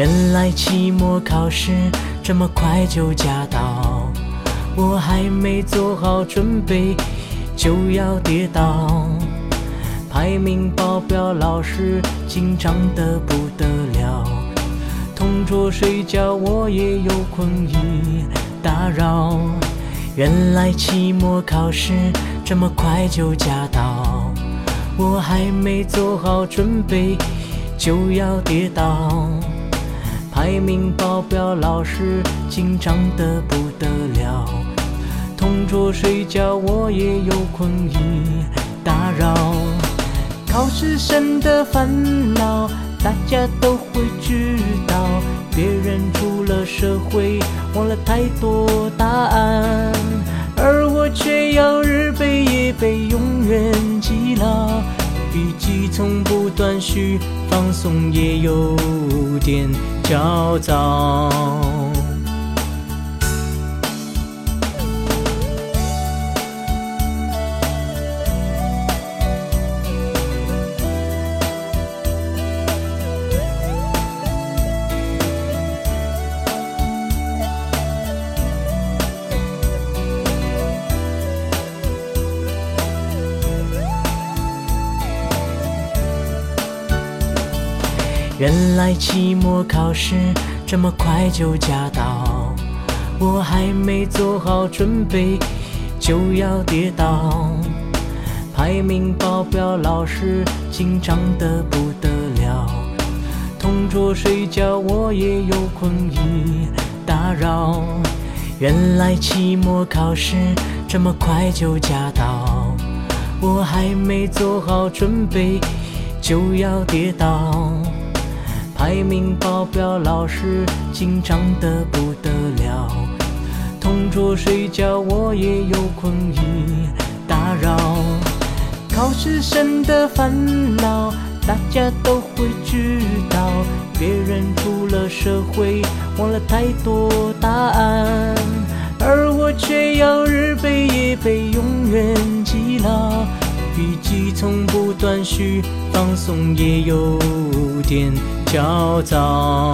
原来期末考试这么快就驾到，我还没做好准备就要跌倒。排名报表老师紧张得不得了，同桌睡觉我也有困意打扰。原来期末考试这么快就驾到，我还没做好准备就要跌倒。排名报表老师紧张得不得了，同桌睡觉我也有困意打扰。考试生的烦恼，大家都会知道。别人出了社会，忘了太多答案，而我却要日背夜背，永远记牢。笔记从不断续，放松也有点焦躁。原来期末考试这么快就驾到，我还没做好准备就要跌倒。排名报表老师紧张得不得了，同桌睡觉我也有困意打扰。原来期末考试这么快就驾到，我还没做好准备就要跌倒。排名爆表老师紧张得不得了，同桌睡觉我也有困意打扰。考试生的烦恼，大家都会知道。别人出了社会，忘了太多答案，而我却要日背夜背，永远记牢。笔记从不断续，放松也有点焦躁。